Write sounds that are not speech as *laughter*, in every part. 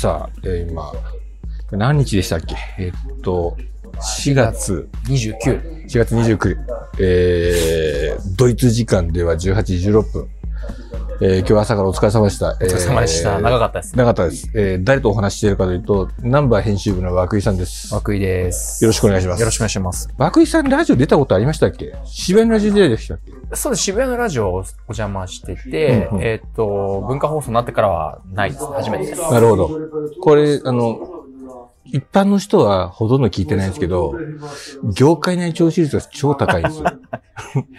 さあ、えー今、何日でしたっけ？えーっと、4月、29。4月29日、えー、ドイツ時間では18時16分。えー、今日朝からお疲れ様でした。おお疲れ様でした。長かったですね。長かったです。えー、誰とお話ししているかというと、ナンバー編集部の涌井さんです。涌井です。よろしくお願いしますよろしくお願いします。涌井さんラジオ出たことありましたっけ？渋谷のラジオ出たでしたっけ？そうです。渋谷のラジオをお邪魔してて、うんうんえーっと、文化放送になってからはないです。初めてです。なるほど。これ、あの、一般の人はほとんど聞いてないんですけど、業界内聴取率が超高いんですよ。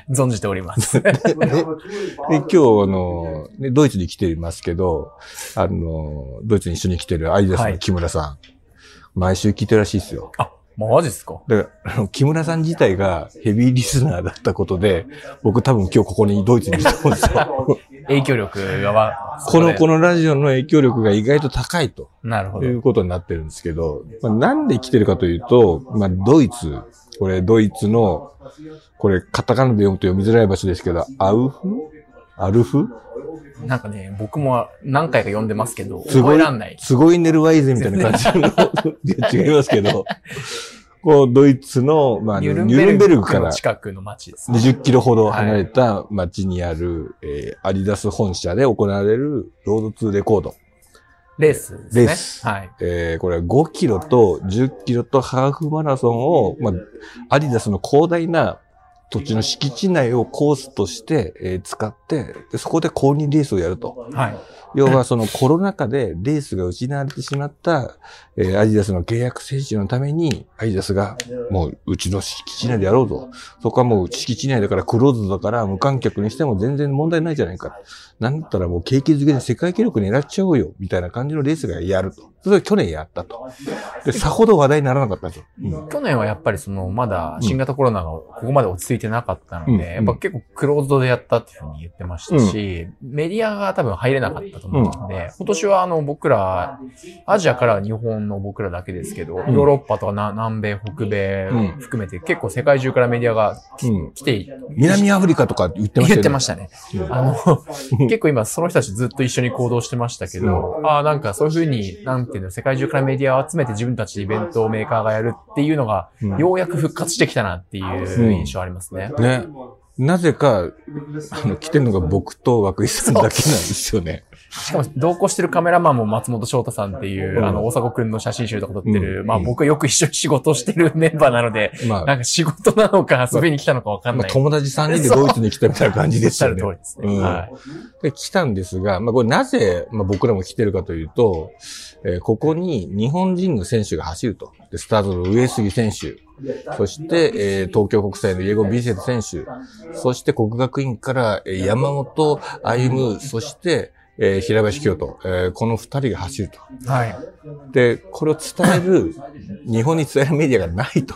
存じております。*laughs* で、で今日、あの、ねドイツに来ていますけど、あの、ドイツに一緒に来てるアイダスの木村さん、毎週聞いてるらしいですよ。あ、マジですか？だから、あの木村さん自体がヘビーリスナーだったことで、僕多分今日ここにドイツに来たんですよ。*laughs* 影響力がわ、この、この、のラジオの影響力が意外と高いとなるほど。いうことになってるんですけど、まあ、なんで来てるかというと、まあ、ドイツ、これドイツの、これカタカナで読むと読みづらい場所ですけど、アウフアルフ？なんかね、僕も何回か読んでますけど、すごい覚えらんない。すごいネルワイゼみたいな感じの、違いますけど、こう、ドイツの、まあ、ニュルンベベルグから近くの街ですね。20キロほど離れた街にある、えーアディダス本社で行われるロードツーレコード。レースですね。レースはい。えーこれは5キロと10キロとハーフマラソンを、まあ、アディダスの広大な土地の敷地内をコースとして、えー使ってで、そこで公認レースをやると。はい。要はそのコロナ禍でレースが失われてしまった、えーアディダスの契約選手のために、アディダスがもううちの敷地内でやろうと。そこはもう敷地内だからクローズだから無観客にしても全然問題ないじゃないか。なんだったらもう景気づけで世界記録狙っちゃおうよ。みたいな感じのレースがやると。それを去年やったと。で、さほど話題にならなかったんですよ。うん。去年はやっぱりその、まだ新型コロナがここまで落ち着いてなかったので、うん。やっぱ結構クローズドでやったっていうふうに言ってましたし、メディアが多分入れなかったと思うので、今年はあの僕ら、アジアからは日本の僕らだけですけど、ヨーロッパとかな南米、北米うん。含めて結構世界中からメディアがうん。来て、南アフリカとか言ってましたよね。言ってましたね。うん。あの、*laughs* 結構今その人たちずっと一緒に行動してましたけど、ああ、なんかそういうふうに、なんていうの、世界中からメディアを集めて自分たちでイベントをメーカーがやるっていうのが、うんようやく復活してきたなっていう印象ありますね。ね。なぜか、あの、来てるのが僕と涌井さんだけなんですよね。しかも同行してるカメラマンも松本翔太さんっていう、うん。あの、大迫くんの写真集とか撮ってる、うん。まあ僕はよく一緒に仕事をしてるメンバーなので、まあ、なんか仕事なのか遊びに来たのかわかんまあ、ない。友達3人でドイツに来たみたいな感じ *laughs* おっしゃるですよね。通りですね。うん。はい。で、来たんですが、まあ、これなぜ、まあ、僕らも来てるかというと、えーここに日本人の選手が走ると。で、スタートの上杉選手、そして、えー東京国際のイエゴ・ビセット選手、そして国学院からえー山本歩夢、そして、えー平林京都、えーこの二人が走ると。はい。で、これを伝える、*laughs* 日本に伝えるメディアがないと。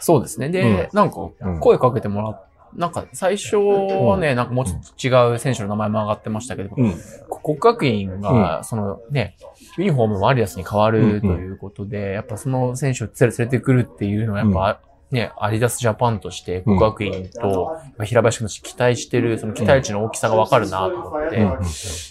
そうですね。で、なんかうん、声かけてもらっなんか最初はね、なんかもうちょっと違う選手の名前も上がってましたけど、うん。国学院が、そのね、ユニフォームもアリアスに変わるということで、やっぱその選手を連れてくるっていうのは、やっぱ、ね、アディダスジャパンとして国学院と平林君たち期待してる、その期待値の大きさがわかるなと思って、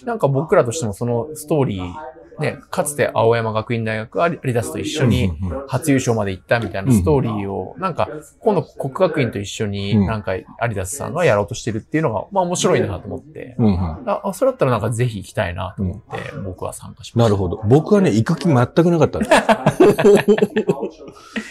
なんか僕らとしてもそのストーリー、ね、かつて青山学院大学アリダスと一緒に初優勝まで行ったみたいなストーリーを、なんか今度国学院と一緒にうんなんかアリダスさんがやろうとしてるっていうのが、まあ面白いなと思って。あ、あそれだったらなんかぜひ行きたいなと思って、僕は参加しました。なるほど。僕はね、行く気全くなかったんです。*laughs*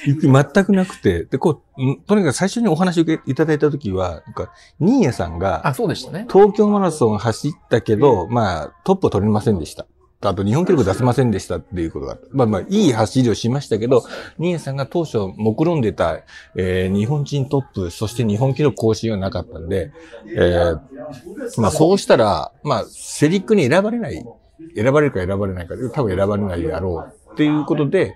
行く気全くなくて、で、こう、んとにかく最初にお話を受けいただいたときは、なんか、ニーヤさんがあ、そうでしたね。東京マラソン走ったけど、まあ、トップを取れませんでした。あと、日本記録出せませんでしたっていうことがあった。まあまあ、いい走りをしましたけど、ニーヤさんが当初目論んでた、えー日本人トップ、そして日本記録更新はなかったんで、えーまあそうしたら、まあ、セリックに選ばれない、選ばれるか選ばれないか、多分選ばれないであろうっていうことで、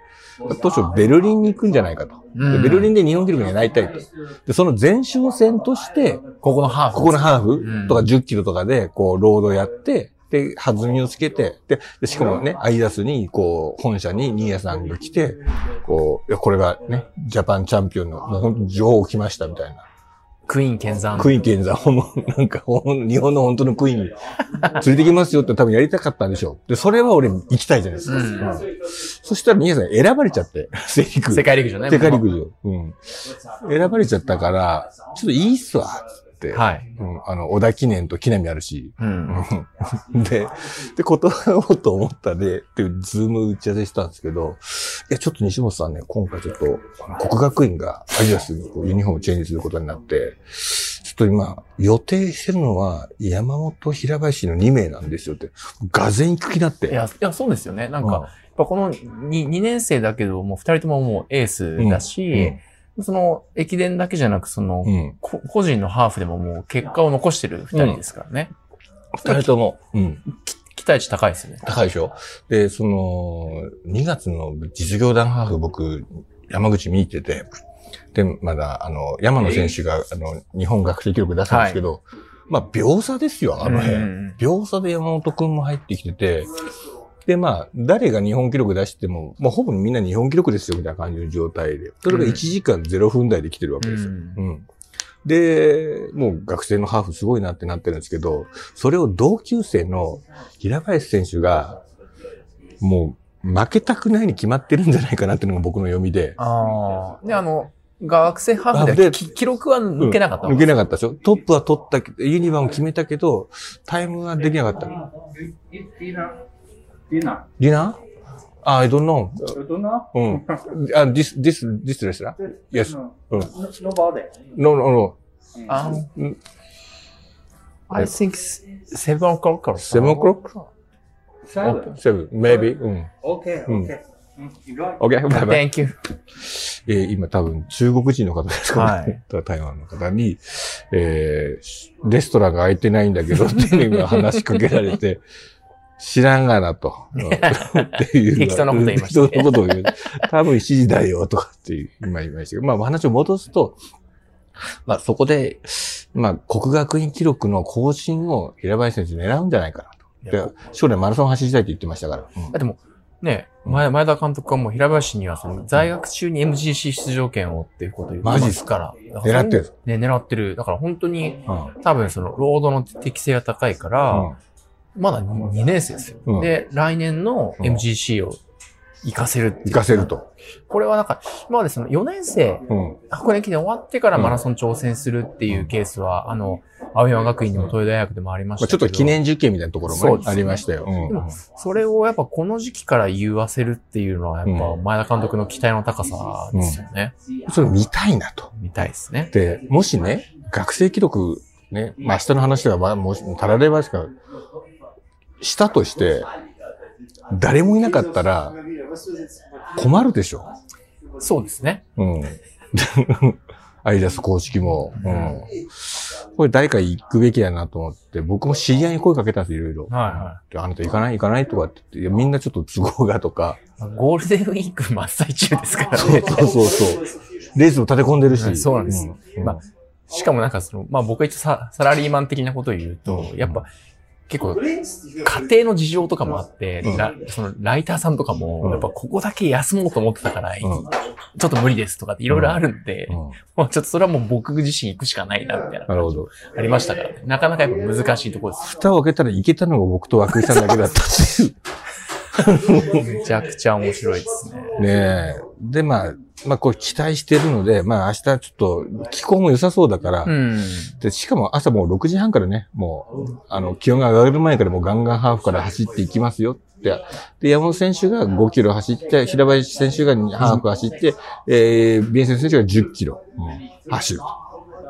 当初ベルリンに行くんじゃないかと。でうんベルリンで日本記録になりたいと。で、その前哨戦として、ここのハーフ。ここのハーうんフとか10キロとかで、こう、ロードやって、で、弾みをつけて、で、でしかもね、アイダスに、こう、本社にニーヤさんが来て、こう、いや、これがね、ジャパンチャンピオンの、もう本当に女王来ましたみたいな。クイーン剣山。クイーン剣山、ほんまなんか、ほん日本の本当のクイーン連れてきますよって多分やりたかったんでしょう。で、それは俺行きたいじゃないですか。うんうんそしたら皆さん選ばれちゃって、*laughs* 世陸。世界陸上ね。世界陸上。うん。選ばれちゃったから、ちょっといいっすわ。はい。うん。あの、織田記念と木南あるし。うん。うんで、で、断ろうと思ったで、っていうズーム打ち合わせしたんですけど、いや、ちょっと西本さんね、今回ちょっと、国学院がアディダスにユニフォームをチェンジすることになって、ちょっと今、予定してるのは、山本平林の2名なんですよって、がぜ行く気になって。いや、いや、そうですよね。なんか、やっぱこの 2, 2年生だけど、もう2人とももうエースだし、その駅伝だけじゃなく、その、個人のハーフでももう結果を残してる2人ですからね。二人とも、うん。期待値高いですよね。高いでしょ？で、その、2月の実業団ハーフ僕、山口見に行ってて、で、まだ、あの、山野選手が、あの、日本学生記録出したんですけど、まあ、秒差ですよ、あの辺。うん秒差で山本くんも入ってきてて、で、まあ、誰が日本記録出しても、まあ、ほぼみんな日本記録ですよ、みたいな感じの状態で。それが1時間0分台で来てるわけですよ。うんうん。で、もう学生のハーフすごいなってなってるんですけど、それを同級生の平林選手が、もう負けたくないに決まってるんじゃないかなっていうのが僕の読みで。ああ。で、あの、学生ハーフで記録は抜けなかった、抜けなかったでしょ？トップは取ったけど、ユニバーも決めたけど、タイムはできなかった。Dinner. Dinner. ディナーあ、I don't know. You don't know? うん。あ、this, this, this restaurant? Yes. No. うん。No, nobody. No, no, no. あうん I think seven o'clock から。Seven o'clock? Seven. Seven, maybe. うん。Okay, Mm. okay. Mm, you got it. OK, bye bye. Thank you. えー今多分中国人の方ですかはね。台湾の方に、えーレストランが開いてないんだけどっていう話しかけられて、知らんがなと。う *laughs* んっていう。適当なこと言いましたね適当なことを言う。多分7時だよとかっていう今言いましたけど、まあ話を戻すと、まあそこで、まあ国学院記録の更新を平林選手狙うんじゃないかなと。で将来マラソン走りたいって言ってましたから。うんでも、ね、前前田監督はもう平林にはその在学中に MGC 出場権をっていうことを言ってますから。だから狙ってる。ね、狙ってる。だから本当にうん多分そのロードの適性が高いから、まだ 2, 年生ですよ。うんで、来年の MGC を活かせるっていう行かせると。これはなんか、今までその4年生、うん。箱根駅伝終わってからマラソン挑戦するっていうケースは、あの、青山学院でも東洋大学でもありましまあ、たけど。ちょっと記念受験みたいなところもありましたよ。うんでも、それをやっぱこの時期から言わせるっていうのは、やっぱう前田監督の期待の高さですよね。それ見たいなと。見たいですね。で、もしね、学生記録、ね、まあ、明日の話では、まあ、もし、たらればですから、したとして、誰もいなかったら、困るでしょ。そうですね。うん。*laughs* アイダス公式も。うん。これ誰か行くべきだなと思って、僕も知り合いに声かけたんです、いろいろ。はいはであなた行かない行かないとかって言っていや、みんなちょっと都合がとか。い。ゴールデンウィーク真っ最中ですからね。そうそうそう。レースも立て込んでるし。そうなんですうんまあしかもなんかその、まあ僕は一応ササラリーマン的なことを言うと、やっぱ結構家庭の事情とかもあって、うんラそのライターさんとかも、うんやっぱここだけ休もうと思ってたから、うんちょっと無理ですとかっていろいろあるんで、うんもうちょっとそれはもう僕自身行くしかないな、みたいな。なるほど。ありましたからね。なかなかやっぱ難しいところです。蓋を開けたらいけたのが僕と涌井さんだけだったっていう。*laughs* めちゃくちゃ面白いですね。ねえ。で、まあ、まあ、これ期待してるので、まあ明日ちょっと気候も良さそうだから、うん。で、しかも朝もう6時半からね、もう、あの、気温が上がる前からもうガンガンハーフから走っていきますよって。で、山本選手が5キロ走って、平林選手がハーフ走って、えー、ビンセント選手が10キロ、うん走ると。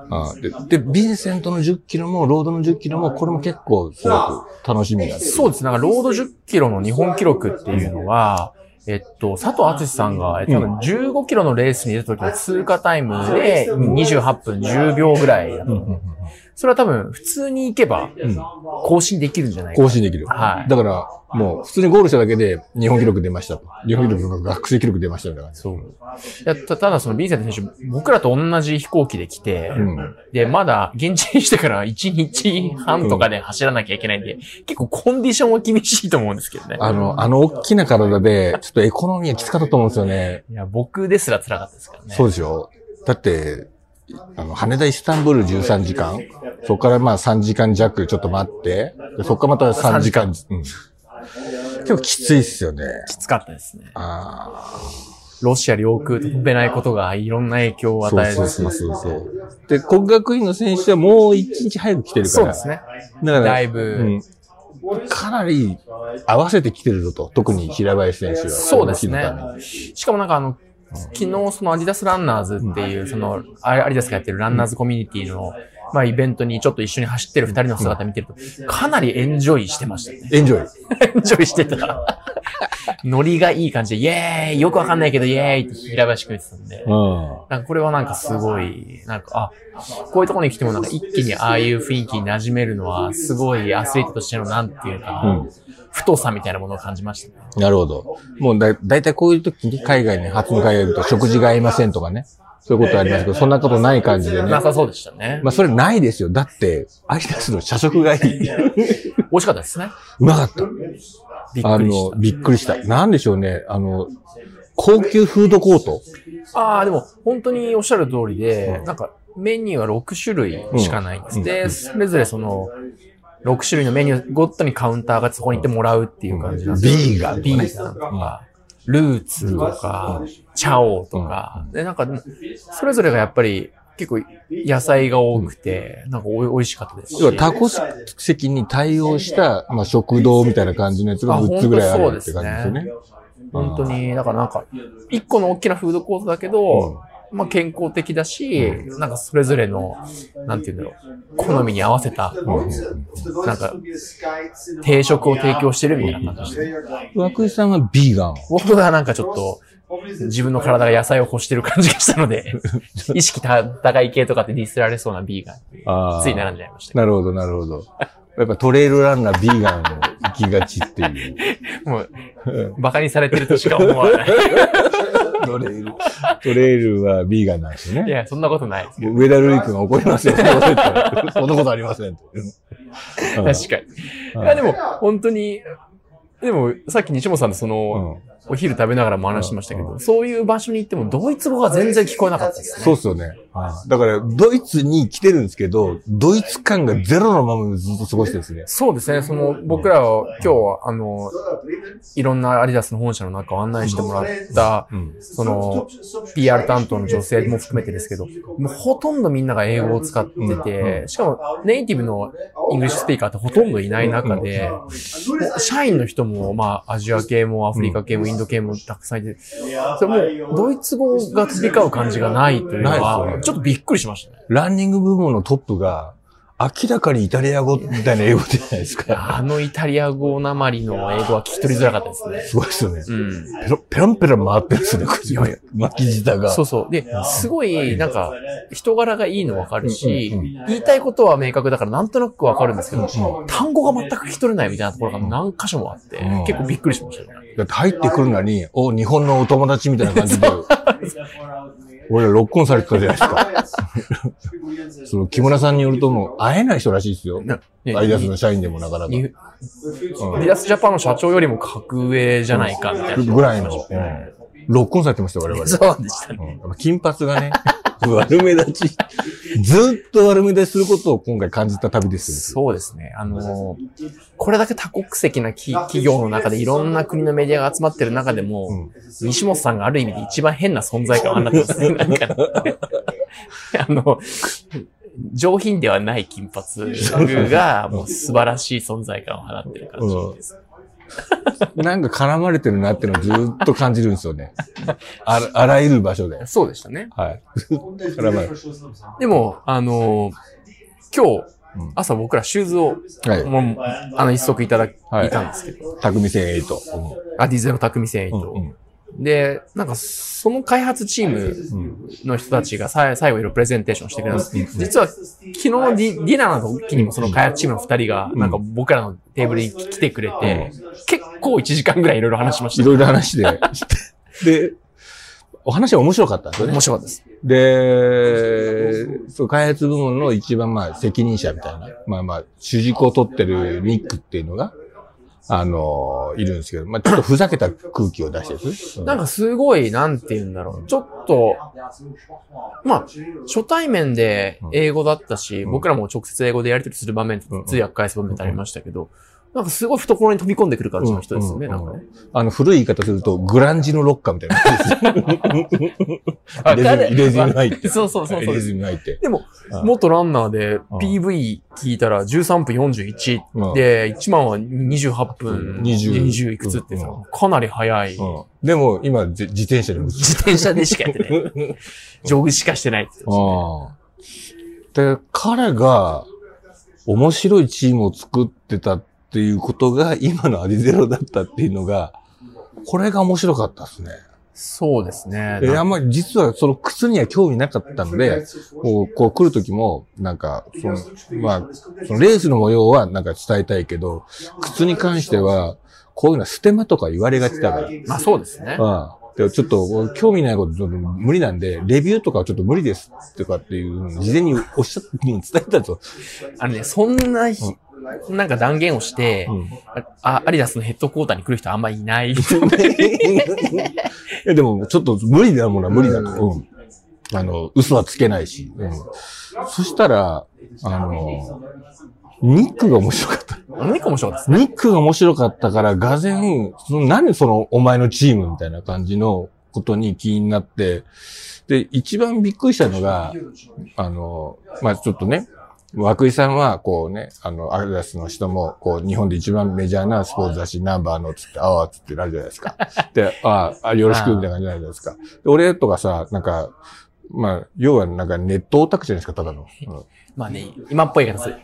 あで、で、ビンセントの10キロも、ロードの10キロも、これも結構すごく楽しみだそうです。なんか、ロード10キロの日本記録っていうのは、えっと、佐藤敦さんが、えっと、多分15キロのレースに出た時の通過タイムで28分10秒ぐらいだったうんうんうんそれは多分、普通に行けば、更新できるんじゃないか。更新できる。はいだから、もう、普通にゴールしただけで、日本記録出ましたと。日本記録が学生記録出ましたみたいな感じ。そう。いやたただ、その、ビンセント選手、僕らと同じ飛行機で来て、うん。で、まだ、現地にしてから1日半とかで走らなきゃいけないんで、結構コンディションは厳しいと思うんですけどね。あの、あの大きな体で、ちょっとエコノミーはきつかったと思うんですよね。いや、僕ですら辛かったですからね。そうでしょだって、あの、羽田イスタンブール13時間、そこからまあ3時間弱ちょっと待って、でそこからまた3時間、うん。結構きついっすよね。きつかったですね。あロシア領空と飛べないことがいろんな影響をあ。与える。そうそうそうそう。で、国学院の選手はもう一日早く来てるから。そうですね。だから、だいぶうんかなり合わせてきてるぞと。特に平林選手は。そうですねしかもなんかあの、昨日そのアディダスランナーズっていう、その、アディダスがやってるランナーズコミュニティの、まあイベントにちょっと一緒に走ってる二人の姿見てると、かなりエンジョイしてましたね。エンジョイ。*laughs* エンジョイしてた。*laughs* ノリがいい感じで、イエーイよくわかんないけど、イエーイって平林くん言ってたんで、うん。なんかこれはなんかすごい、なんか、あ、こういうところに来てもなんか一気にああいう雰囲気に馴染めるのは、すごいアスリートとしてのなんていうか、うん太さみたいなものを感じましたね。なるほど。もうだ、だいたいこういう時に海外に、初の海外に行くと食事が合いませんとかね。そういうことありますけど、そんなことない感じでね。なさそうでしたね。まあ、それないですよ。だって、アリダスの社食がいい。美味しかったですね。うまかった。びっあのくりし、びっくりした。なんでしょうね。あの、高級フードコート。た。ああ、でも本当におっしゃる通りで、なんかメニューは6種類しかないんです。うんで、それぞれその、6種類のメニューごとにカウンターがそこに行ってもらうっていう感じなんですよビーガンとかねビーガンとか、ルーツとか、チャオとか、で、なんか、それぞれがやっぱり結構野菜が多くて、なんかおい美味しかったですし。要はタコ席に対応した、まあ、食堂みたいな感じのやつがあ6つぐらいあるって感じですよね。本当に、だからなんか、一個の大きなフードコートだけど、まあ健康的だし、なんかそれぞれの、なんて言うんだろう、好みに合わせた、なんか、定食を提供してるみたいな感じ。涌井さんはビーガン。僕がなんかちょっと、自分の体が野菜を欲してる感じがしたので、*laughs* 意識高い系とかってディスられそうなビーガンつい並んじゃいましたけなるほど、なるほど。やっぱトレイルランナービーガン行きがちっていう。ど、*laughs* もう、馬鹿にされてるとしか思わない。*laughs* *laughs* トレイル、トレイルはビーガンなんですよね。いや、そんなことないですけど。上田瑠衣君が怒りますよ。そんなこと言ったらそんなことありません。確かに。いや、でも、本当に、でも、さっき西本さんとその、お昼食べながらも話してましたけど、そういう場所に行ってもドイツ語が全然聞こえなかったですね。そうっすよね。だから、ドイツに来てるんですけど、ドイツ感がゼロのままずっと過ごしてですね。そうですね。その、僕らは今日は、あの、いろんなアディダスの本社の中を案内してもらった、うん。その、PR 担当の女性も含めてですけど、もうほとんどみんなが英語を使ってて、しかもネイティブの English speaker ってほとんどいない中で、社員の人も、まあ、アジア系もアフリカ系もインド系もたくさんいて、それもう、ドイツ語が飛び交う感じがないというのは、ね。ちょっとびっくりしましたね。ランニング部門のトップが、明らかにイタリア語みたいな英語じゃないですか。あのイタリア語なまりの英語は聞き取りづらかったですね。すごいですよね。うん。ペロ、ペランペラン回ってるんですね、口がいやいや。巻き舌が。そうそう。で、すごい、なんか、人柄がいいのわかるし言いたいことは明確だからなんとなくわかるんですけど、単語が全く聞き取れないみたいなところが何箇所もあってうん、結構びっくりしましたね。だって入ってくるのに、お、日本のお友達みたいな感じで、*laughs* 俺らロックオンされてたじゃないですか。*laughs* その木村さんによるともう会えない人らしいですよ。なアイダスの社員でもなかなか。ニュディダスジャパンの社長よりも格上じゃないかみたいな。ぐらいの、うんロックオンされてました、我々。*laughs* そうでしたね。金髪がね、*laughs* 悪目立ち、ずっと悪目立ちすることを今回感じた旅ですよ。そうですね。あの、これだけ多国籍なき企業の中でいろんな国のメディアが集まってる中でも、うん西本さんがある意味で一番変な存在感を放ってますね。*laughs* なんか、あの、上品ではない金髪 *laughs* が、もう素晴らしい存在感を放ってる感じです。なんか絡まれてるなってのをずっと感じるんですよね。*laughs* あらあらゆる場所で。そうでしたね。はい。絡まれる。でも、あの、今日うん、朝僕らシューズを、はい。もうあの、一足いただいはいたんですけど、匠線8。アディゼロ匠繊維と、うんうんで、なんか、その開発チームの人たちがさ最後いろいろプレゼンテーションしてくれたんです。実は、昨日のディディナーの時にもその開発チームの二人が、なんか僕らのテーブルに来てくれて、結構1時間ぐらいいろいろ話しました。いろいろ話で。*laughs* で、お話は面白かったんですよね面。白かったです。で、そう、開発部門の一番まあ責任者みたいな、まあまあ主軸を取ってるニックっていうのが、あのいるんですけど、まあちょっとふざけた空気を出してる。なんかすごい、なんて言うんだろう。ちょっっと、まあ、初対面で英語だったし、うん僕らも直接英語でやり取りする場面、うん通訳返す場面ってありましたけど、なんかすごい懐に飛び込んでくる感じの人ですよね、うんなんかね。あの、古い言い方すると、グランジのロッカーみたいな感じです。入れ墨入って。そうそうそうそう入れ墨入って。でも、うん元ランナーでん PV 聞いたら13分41うんで、1万は28分20 20いくつってさうん、かなり速い。うんでも、今、ぜ自転車でも自転車でしかやってない。*laughs* ジョグしかしてない。で、彼が面白いチームを作ってたっていうことが今のアディゼロだったっていうのが、これが面白かったですね。そうですね。で、あんまり実はその靴には興味なかったので、こう、こう来る時も、なんか、その、まあ、そのレースの模様はなんか伝えたいけど、靴に関しては、こういうのはステマとか言われがちだから。まあそうですね。ああ。でちょっと、興味ないことちょっと無理なんで、レビューとかはちょっと無理ですとかっていう事前におっしゃって、伝えたんですよ。あのね、そんなひ、なんか断言をして、うんあ、アリダスのヘッドクォーターに来る人あんまいない。*laughs* いや、でも、ちょっと無理だもんな、無理だと。うん。あの、嘘はつけないし。うん。そしたら、あの、ニックが面白かった。あの一個面白かった。ニックが面白かったから、がぜん、その何そのお前のチームみたいな感じのことに気になって、で、一番びっくりしたのが、あの、まあちょっとね、涌井さんは、こうね、あの、アルダスの人も、こう、日本で一番メジャーなスポーツ雑誌ナンバーのつって、ああ、つってなるじゃないですか。で、ああ、よろしく、みたいな感じじゃないですか。俺とかさ、なんか、まあ、要はなんかネットオタクじゃないですか、ただの。うんまあね、今っぽい言い方する。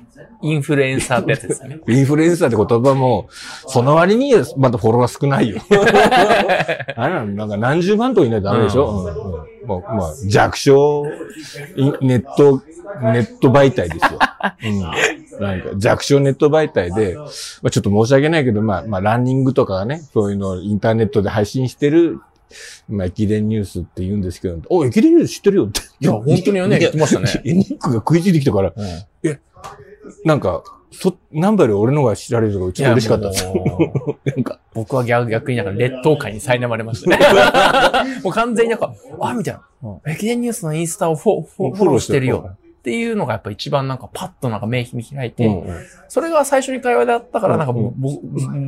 インフルエンサーってやつですよね。*laughs* インフルエンサーって言葉も、その割にまたフォロワー少ないよ。*laughs* あれなんか何十万といないとダメでしょ、うんうんまあ、まあ、弱小ネット、ネット媒体ですよ。うん。なんか弱小ネット媒体で、まあちょっと申し訳ないけど、まあ、まあランニングとかね、そういうのをインターネットで配信してる、まあ駅伝ニュースって言うんですけど、お、駅伝ニュース知ってるよって。いや、本当によね、言ってましたね。エニックが食いついてきたから、うんなんか、そ、ナンより俺の方が知られるのがちょっと嬉しかったです。*laughs* なんか、僕は逆逆になんか劣等感に苛まれましたね。*laughs* もう完全になんか、あ、みたいな。駅伝ニュースのインスタをフォフォフォローしてるよ。っていうのがやっぱ一番なんかパッとなんか目見開いて、うんうん。それが最初に会話だったから、なんかうんぼ、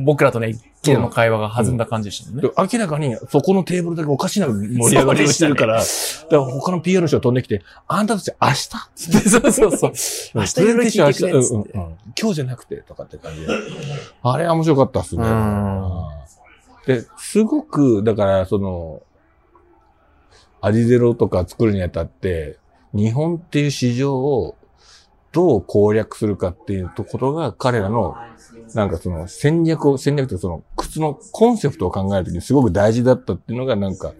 僕らとね、一見の会話が弾んだ感じでしたもんね。で明らかにそこのテーブルだけおかしな盛り上がりをしてるから、だから他の PR の人が飛んできて、あんたたち明日そうそうそう。明日いろいろ聞いてくれっつって。うんうん。うん今日じゃなくて、とかって感じで。あれは面白かったっすね。うん。で、すごく、だから、その、アディゼロとか作るにあたって、日本っていう市場をどう攻略するかっていうところが彼らの、なんかその戦略を、戦略というかその靴のコンセプトを考えるときにすごく大事だったっていうのがなんか、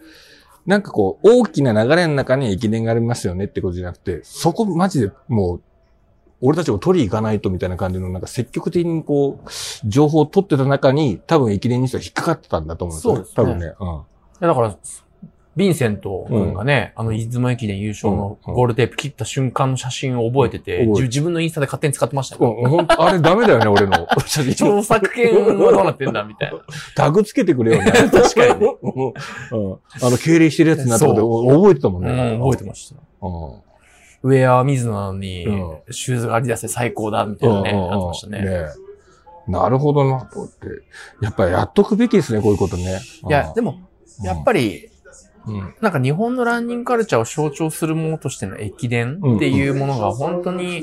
なんかこう、大きな流れの中に駅伝がありますよねってことじゃなくて、そこマジでもう、俺たちを取り行かないとみたいな感じの、なんか積極的にこう、情報を取ってた中に、多分駅伝にしては引っかかってたんだと思うんですよ。そうですね多分ね。うん。だから、ヴィンセント君がね、あの、出雲駅伝優勝のうんゴールテープ切った瞬間の写真を覚えてて、うん覚えて自自分のインスタで勝手に使ってましたよ。うん、ほんと、あれダメだよね、俺の。*laughs* 著作権はどうなってんだみたいな。タグつけてくれよね。*laughs* 確かにね *laughs* うん。うんあの、敬礼してるやつになったことそ覚えてたもんうん、ね。覚えてました。うん。ウェアは水野なのに、うシューズがあり出せ最高だ、みたいなね、うんうんうんなってましたね。えなるほどな、と思って。やっぱりやっとくべきですね、こういうことね。いや、でも、やっぱり、うん、なんか日本のランニングカルチャーを象徴するものとしての駅伝っていうものが本当に、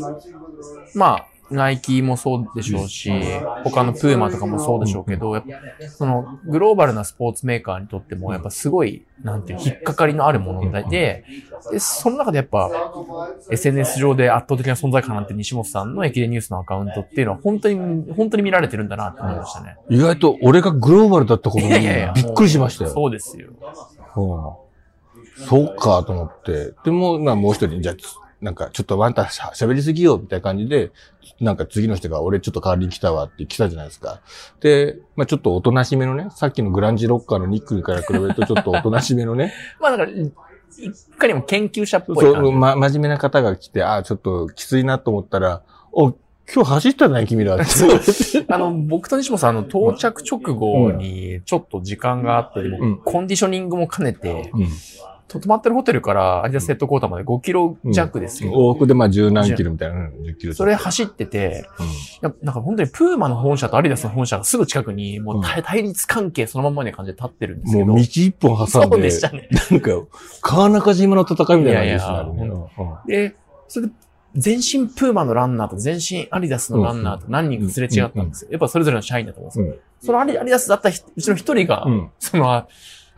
まあ、ナイキもそうでしょうし、他のプーマとかもそうでしょうけど、やっぱそのグローバルなスポーツメーカーにとってもやっぱすごい、なんていう、引っかかりのあるもので、で、その中でやっぱ SNS 上で圧倒的な存在感なんて西本さんの駅伝ニュースのアカウントっていうのは本当に、本当に見られてるんだなって思いましたね。意外と俺がグローバルだったことにびっくりしましたよ。そうですよ。うん。そうかと思って。でも、まあもう一人、じゃあ、なんかちょっとワンタ喋りすぎよ、みたいな感じで、なんか次の人が俺ちょっと代わりに来たわって来たじゃないですか。で、まあちょっとおとなしめのね、さっきのグランジロッカーのニックから比べるとちょっとおとなしめのね、*laughs* まあだから、いかにも研究者っぽい。そう、ま、真面目な方が来て、ああ、ちょっときついなと思ったら、お、今日走ったね、君ら *laughs* って。あの、僕と西本さん、あの、到着直後に、ちょっと時間があって、うんコンディショニングも兼ねて、うん。と泊まってるホテルからアディダスヘッドコーターまで5キロ弱ですけど、往復でまあ十何キロみたいな、うん10キロ。それ走ってて、うんなんか本当にプーマの本社とアディダスの本社がすぐ近くに、もう対対立関係そのままな感じで立ってるんですけど。もう道一本挟そうんで、でしたね。なんか、川中島の戦いみたいな感じですねいやいやあれね。で、それで、全身プーマのランナーと全身アディダスのランナーと何人かすれ違ったんですよ。やっぱそれぞれの社員だと思うんですよ。そのアディアディダスだった人うちの一人が、そのア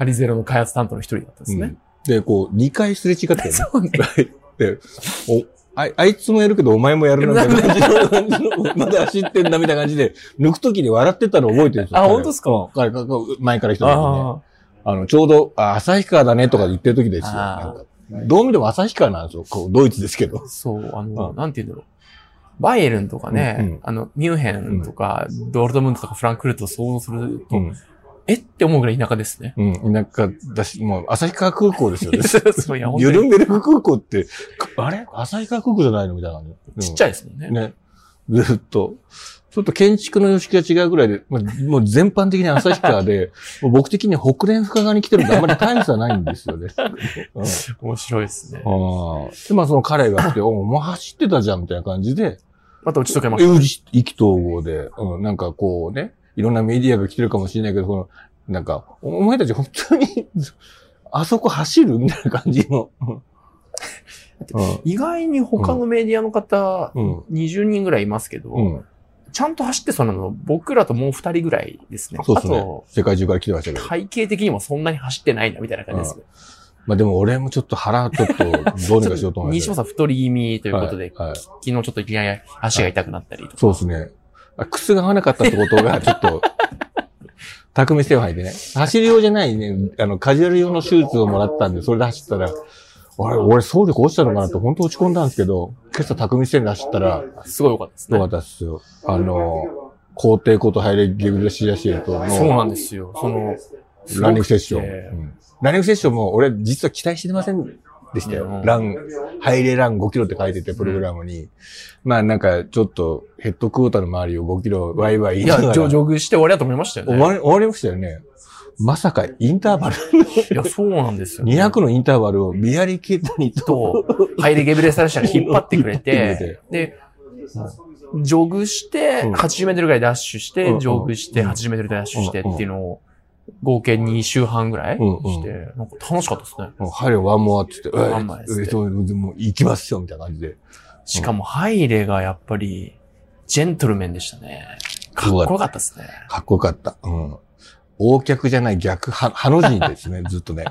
リゼロの開発担当の一人だったんですね。うんで、こう、二回すれ違ってね。*laughs* そうね。で、お、あいあいつもやるけどお前もやるな、みたいな感じのまだ走ってんだ、みたいな感じで、抜くときに笑ってたの覚えてるんですよ。彼あ本当ですか？前から一人でね。ああの、ちょうど、あ、旭川だねとか言ってる時ですよ。どう見ても旭川なんですよ。こう、ドイツですけどあ。そう、あの、うんなんて言うんだろう。バイエルンとかね、うんうんあの、ミュンヘンとか、ドルトムントとかフランクフルトを想像すると、うん。え？って思うぐらい田舎ですね。うん。田舎だし、もう、旭川空港ですよね。*laughs* そういユルンベルク空港って、あれ？旭川空港じゃないの？みたいな感じ。ちっちゃいですもんね。ね。ずっと。ちょっと建築の様式が違うぐらいで、もうもう全般的に旭川で、*laughs* もう僕的には北連深川に来てるんであんまり大差ないんですよね。う *laughs* ん面白いですね。で、まあその彼が来て、おお前走ってたじゃんみたいな感じで、また打ち解けまえし意気投合で、うん、なんかこうね、いろんなメディアが来てるかもしれないけど、この、なんか、お前たち本当に、*laughs* あそこ走るみたいな感じの。うんた。意外に他のメディアの方、うん。20人ぐらいいますけど、うん。ちゃんと走ってそうなの、僕らともう2人ぐらいですね。そうですねあと、。世界中から来てましたけど。体型的にもそんなに走ってないな、みたいな感じですね。まあでも俺もちょっと腹ちょっとどうにかしようと思って。西本さん太り気味ということで、はいはい昨日ちょっといきなり足が痛くなったりとか。そうですね。あ靴が合わなかったってことが、ちょっと、*laughs* 匠手を履いてね。走り用じゃないね、あの、カジュアル用のシューズをもらったんで、それで走ったら、あれ、俺、走力落ちたのかなって本当落ち込んだんですけど、今朝匠線で走ったら、すごい良かったですね。よかったですよ。あの、皇帝ことハイレギュラシアシエルトの、そうなんですよ。その、ランニングセッション。ランニングセッションも俺実は期待してませんでしたよ。うんラン、ハイレラン5キロって書いてて、プログラムに。まあなんかちょっとヘッドクォーターの周りを5キロワイワイ言いや、いながらジョジョグして終わりだと思いましたよね。終わり、終わりましたよね。まさかインターバル、いや、そうなんですよ、ね。200のインターバルをビアリケータにと、と、ハイレゲブレサルシャが引っ張ってくれてて、で、ジョグして、うん80メートルぐらいダッシュして、うんジョグして、うん80メートルダッシュしてっていうのを、合計2週半ぐらいして、なんか楽しかったですね。もうハイレワンモアって言って、ワンモアですねもう行きますよ、みたいな感じで。しかも、ハイレがやっぱり、ジェントルメンでしたね。かっこよかったですね。かっこよかった。うん。横脚じゃない逆、は、ハの字ですね、*laughs* ずっとね。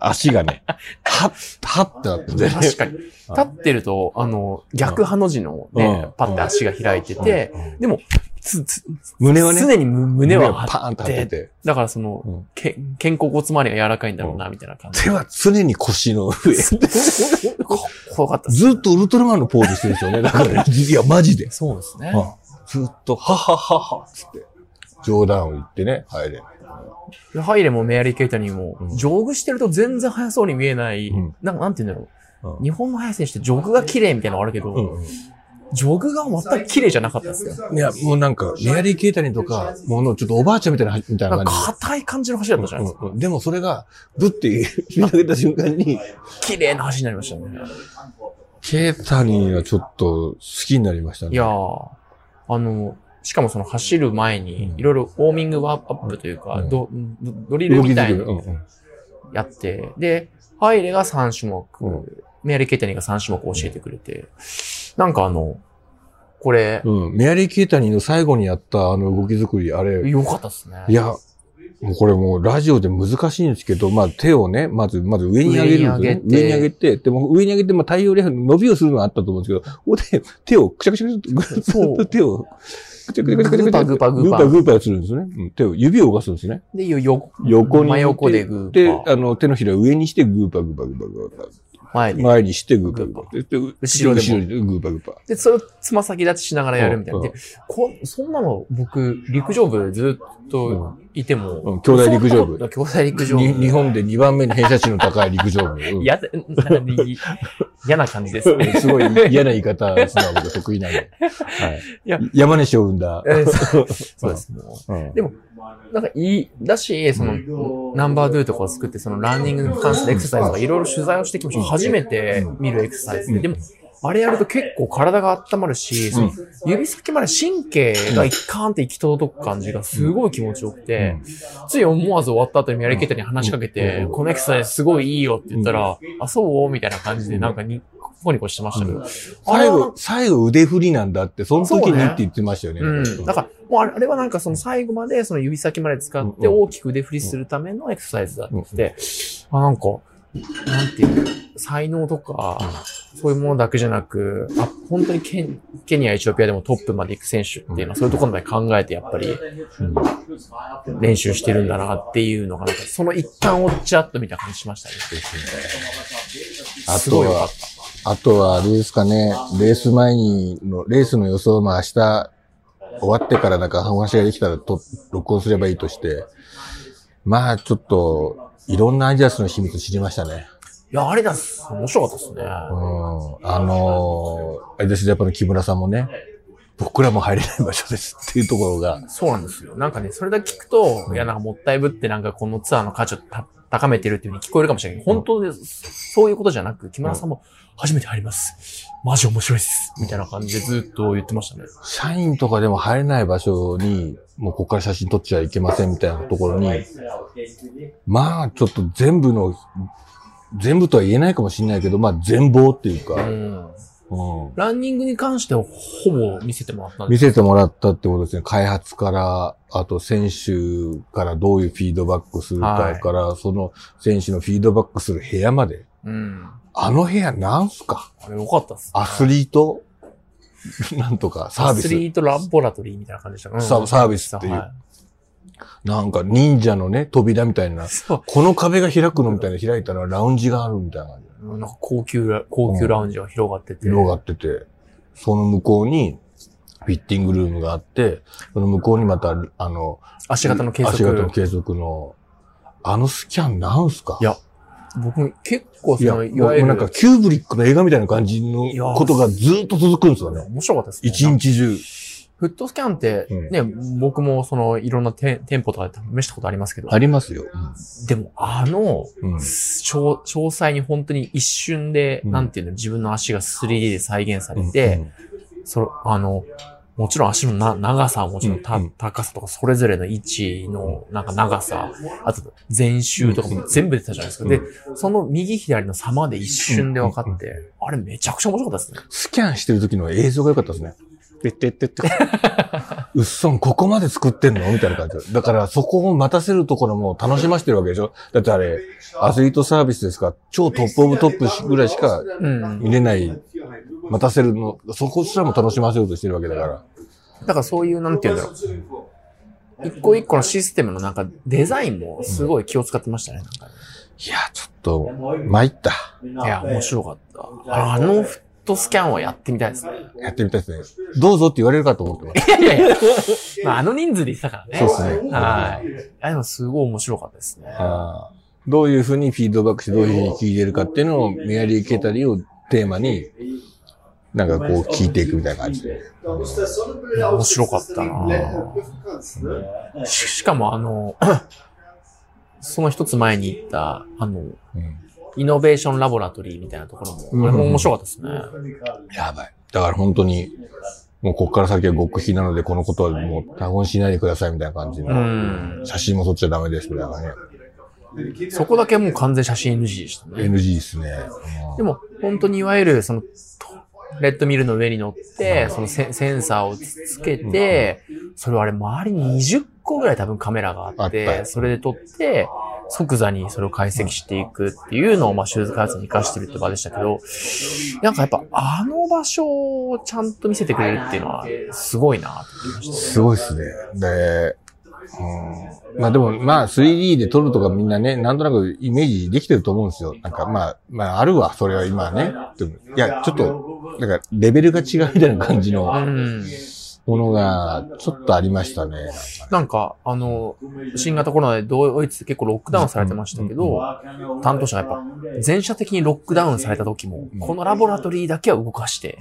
足がね、はっ、はってなってて。確かに。立ってると、あの、逆ハの字のうんね、パッて足が開いてて、うんでも、つ、つ、胸はね、常にむ胸はパーン張って、と張ってて。だからその、うんけ肩甲骨周りが柔らかいんだろうな、みたいな感じ。手は常に腰の上。ずかっこよかったです。っとウルトラマンのポーズしてるんですよね。だから、ね、いや、マジで。そうですね。うんずっと、はははは、つって。冗談を言ってね、入れ。でハイレもメアリー・ケイタにも、うんジョグしてると全然速そうに見えない、うんなんかなんて言うんだろう。うん日本の速い選手ってジョグが綺麗みたいなのあるけど、うんジョグが全く綺麗じゃなかったですよ。いや、もうなんか、メアリー・ケータリンとか、もうちょっとおばあちゃんみたいな、みたいな感じ。硬い感じの走りだったじゃないですか。うんうんでもそれが、ブッて振り上げた瞬間に、綺麗な走りになりましたね。ケータリンはちょっと好きになりましたね。いやー、あの、しかもその走る前にう、ん。いろいろウォーミングワーアップというか、うん。ドドドリル。みたいにやって、で、ハイレが3種目、うん。メアリー・ケイタニが3種目教えてくれて、なんかあの、これ、うん。メアリー・ケータリンの最後にやったあの動き作り、あれ、良かったっすね。いや、もうこれもうラジオで難しいんですけど、まあ手をね、まず、まず上に上げるんですよね。上に上げて。上に上げて、でも上に上げて、まあ太陽レフ伸びをするのはあったと思うんですけど、ここで手をくちゃくちゃくちゃぐそうっと手を、グーパーグーパーグーパーグーパーするんですよね。うん手を、指を動かすんですね。で、よ、よ、横に。真横でグーでパ、ー。あの、手のひらを上にしてグーパーグーパーグーパーグーパー。前に。前にしてグーパーグーパー。で、後ろでも後ろでグーパーグーパー。で、それをつま先立ちしながらやるみたいな。うんで、こそんなの僕、陸上部ずっといても、うん兄弟陸上部兄弟陸上部。に日本で2番目に偏差値の高い陸上部。*laughs* うん嫌嫌な感じですね。すごい嫌な言い方するのは僕得意なんで。はい。山西を生んだ。えー *laughs* そうです。でも、なんかいい、だし、その、ナンバードゥとかを作って、そのランニングに関するエクササイズとかいろいろ取材をしてきました。初めて見るエクササイズ。で。でも、あれやると結構体が温まるし、その指先まで神経が一カーンって行き届く感じがすごい気持ちよくて、つい思わず終わった後にミヤリケータに話しかけて、このエクササイズすごいいいよって言ったら、あ、そう？みたいな感じでなんかに、ニコニコしてましたけど。最後、最後腕振りなんだって、その時にって言ってましたよね。うん。だから、もうあれはなんかその最後までその指先まで使って大きく腕振りするためのエクササイズだって、あ、なんか、なんていうの、才能とか、そういうものだけじゃなく、あ、本当にケンケニア、エチオピアでもトップまで行く選手っていうのは、そういうところまで考えてやっぱり練習してるんだなっていうのが、なんかその一環をちらっと見た感じしましたね。あとはっ、あとはあれですかね、レース前にの、レースの予想も明日終わってからなんかお話ができたらと、録音すればいいとして、まあちょっと、いろんなアジアスの秘密知りましたね。いや、あれだ、面白かったですね。うん。あのー、アイダスジャパンの木村さんもね、僕らも入れない場所ですっていうところが、そうなんですよ。なんかね、それだけ聞くと、いや、なんかもったいぶってなんかこのツアーの価値をた高めてるっていう風に聞こえるかもしれないけど、本当です。そういうことじゃなく、木村さんも初めて入ります。マジ面白いです。みたいな感じでずっと言ってましたね。社員とかでも入れない場所に、もうここから写真撮っちゃいけませんみたいなところに、まあちょっと全部の、全部とは言えないかもしれないけど、まあ全貌っていうか、うん。うん、ランニングに関してはほぼ見せてもらったんで見すせてもらったってことですね。開発から、あと選手からどういうフィードバックするかから、その選手のフィードバックする部屋まで。うん。あの部屋なんすか？あれ良かったっす、ね。アスリート？*laughs* なんとか、サービス。アスリートラボラトリーみたいな感じでした。うんササービスっていうはなんか忍者のね、扉みたいな。そう。この壁が開くのみたいな開いたらラウンジがあるみたいな。なんか高級ラ、高級ラウンジが広がってて。広がってて、その向こうにフィッティングルームがあって、その向こうにまた、あの、足型の計測。足型の計測の、あのスキャンなんすか？いや、僕結構そいや、の、いわゆる、なんかキューブリックの映画みたいな感じのことがずっと続くんですよね。面白かったですね。一日中。フットスキャンって、うんね、僕もその、いろんな店店舗とかで試したことありますけど、ありますよ。でもあの、うん。詳詳細に本当に一瞬で、うんなんていうの、自分の足が 3D で再現されて、その、あの、もちろん足のな長さはもちろんた、うん高さとかそれぞれの位置のなんか長さ、あと前周とかも全部出てたじゃないですか。うんで、その右左の差まで一瞬で分かって、あれめちゃくちゃ面白かったですね。スキャンしてる時の映像が良かったですね。てってってって。うっそん、ここまで作ってんの？みたいな感じ。だから、そこを待たせるところも楽しませてるわけでしょ？だってあれ、アスリートサービスですか？ら、超トップオブトップぐらいしかうん。入れない、待たせるの、そこすらも楽しませようとしてるわけだから。だからそういう、なんていうんだろう。一個一個のシステムのなんかデザインもすごい気を使ってましたね。なんいや、ちょっと、参った。いや、面白かった。あのフットスキャンはやってみたいですね。やってみたいですね。どうぞって言われるかと思ってます。いやいやいや。まあ、あの人数で言ってたからね。そうですねはい。いやでもすごい面白かったですね。どういうふうにフィードバックしてどういうふうに聞いてるかっていうのをメアリー・ケタリーをテーマに、なんかこう聞いていくみたいな感じで。面白かったなししかもあの、*clears throat* その一つ前に行った、あの、うんイノベーションラボラトリーみたいなところも、うんあれも面白かったですね。やばい。だから本当に、もうこっから先は極秘なので、このことはもう他言しないでくださいみたいな感じの。うん。写真も撮っちゃダメですみたいなね。そこだけもう完全写真 NG でしたね。NG ですね。でも、本当にいわゆる、その、とレッドミルの上に乗って、そのセセンサーをつけて、それをあれ、周りに20個ぐらい多分カメラがあっ、あってそれで撮って、即座にそれを解析していくっていうのを、まあ、シューズ開発に活かしてるって場でしたけど、なんかやっぱ、あの場所をちゃんと見せてくれるっていうのは、すごいなと思いました。すごいですね。で、うん、まあでも、まあ 3D で撮るとかみんなね、なんとなくイメージできてると思うんですよ。なんかまあ、まああるわ、それは今ね。でもいや、ちょっと、なんかレベルが違うみたいな感じの。うん。ものがちょっとありましたね。なんか、あの、新型コロナでドイツで結構ロックダウンされてましたけど、担当者がやっぱ、全社的にロックダウンされた時も、このラボラトリーだけは動かして、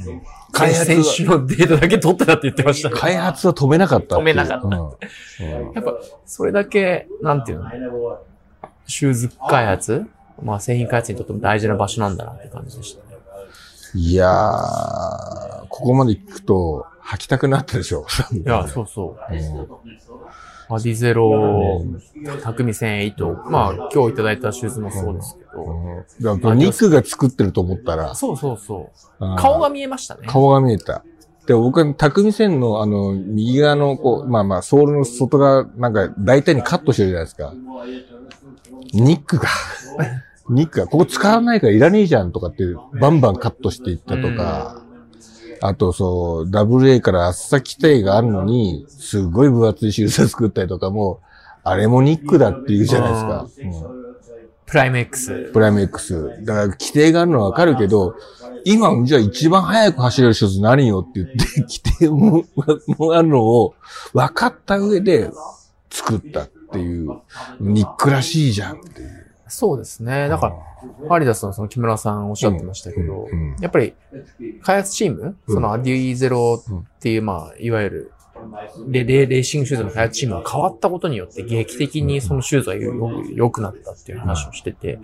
開発選手のデータだけ取ってたって言ってましたね。開発は止めなかったっ。止めなかったうんうんやっぱ、それだけ、なんていうの、シューズ開発まあ製品開発にとっても大事な場所なんだなって感じでしたね。いやー、ここまで行くと履きたくなったでしょ。いや、そうそう。うんアディゼロ、匠繊維と、まあ今日いただいたシューズもそうですけど、だからニックが作ってると思ったら、そうそうそう。うん顔が見えましたね。顔が見えた。で、僕は匠線のあの、右側のこう、まあまあ、ソールの外側、なんか大体にカットしてるじゃないですか。ニックが、*laughs* ニックが、ここ使わないからいらねえじゃんとかって、バンバンカットしていったとか、あとそう、WA から厚さ規定があるのに、すごい分厚いシューズ作ったりとかも、あれもニックだって言うじゃないですか。うんプライム X。プライム X。だから規定があるのはわかるけど、今、じゃあ一番速く走れるシューズ何よって言って、規定ももあるのを分かった上で作ったっていう、ニックらしいじゃんっていう。そうですね。だから、アリダスのその木村さんおっしゃってましたけど、うんうんやっぱり、開発チーム、うん。そのアデュイゼロっていう、まあ、いわゆる、レレレーシングシューズの開発チームが変わったことによって劇的にそのシューズがよ良くなったっていう話をしてて、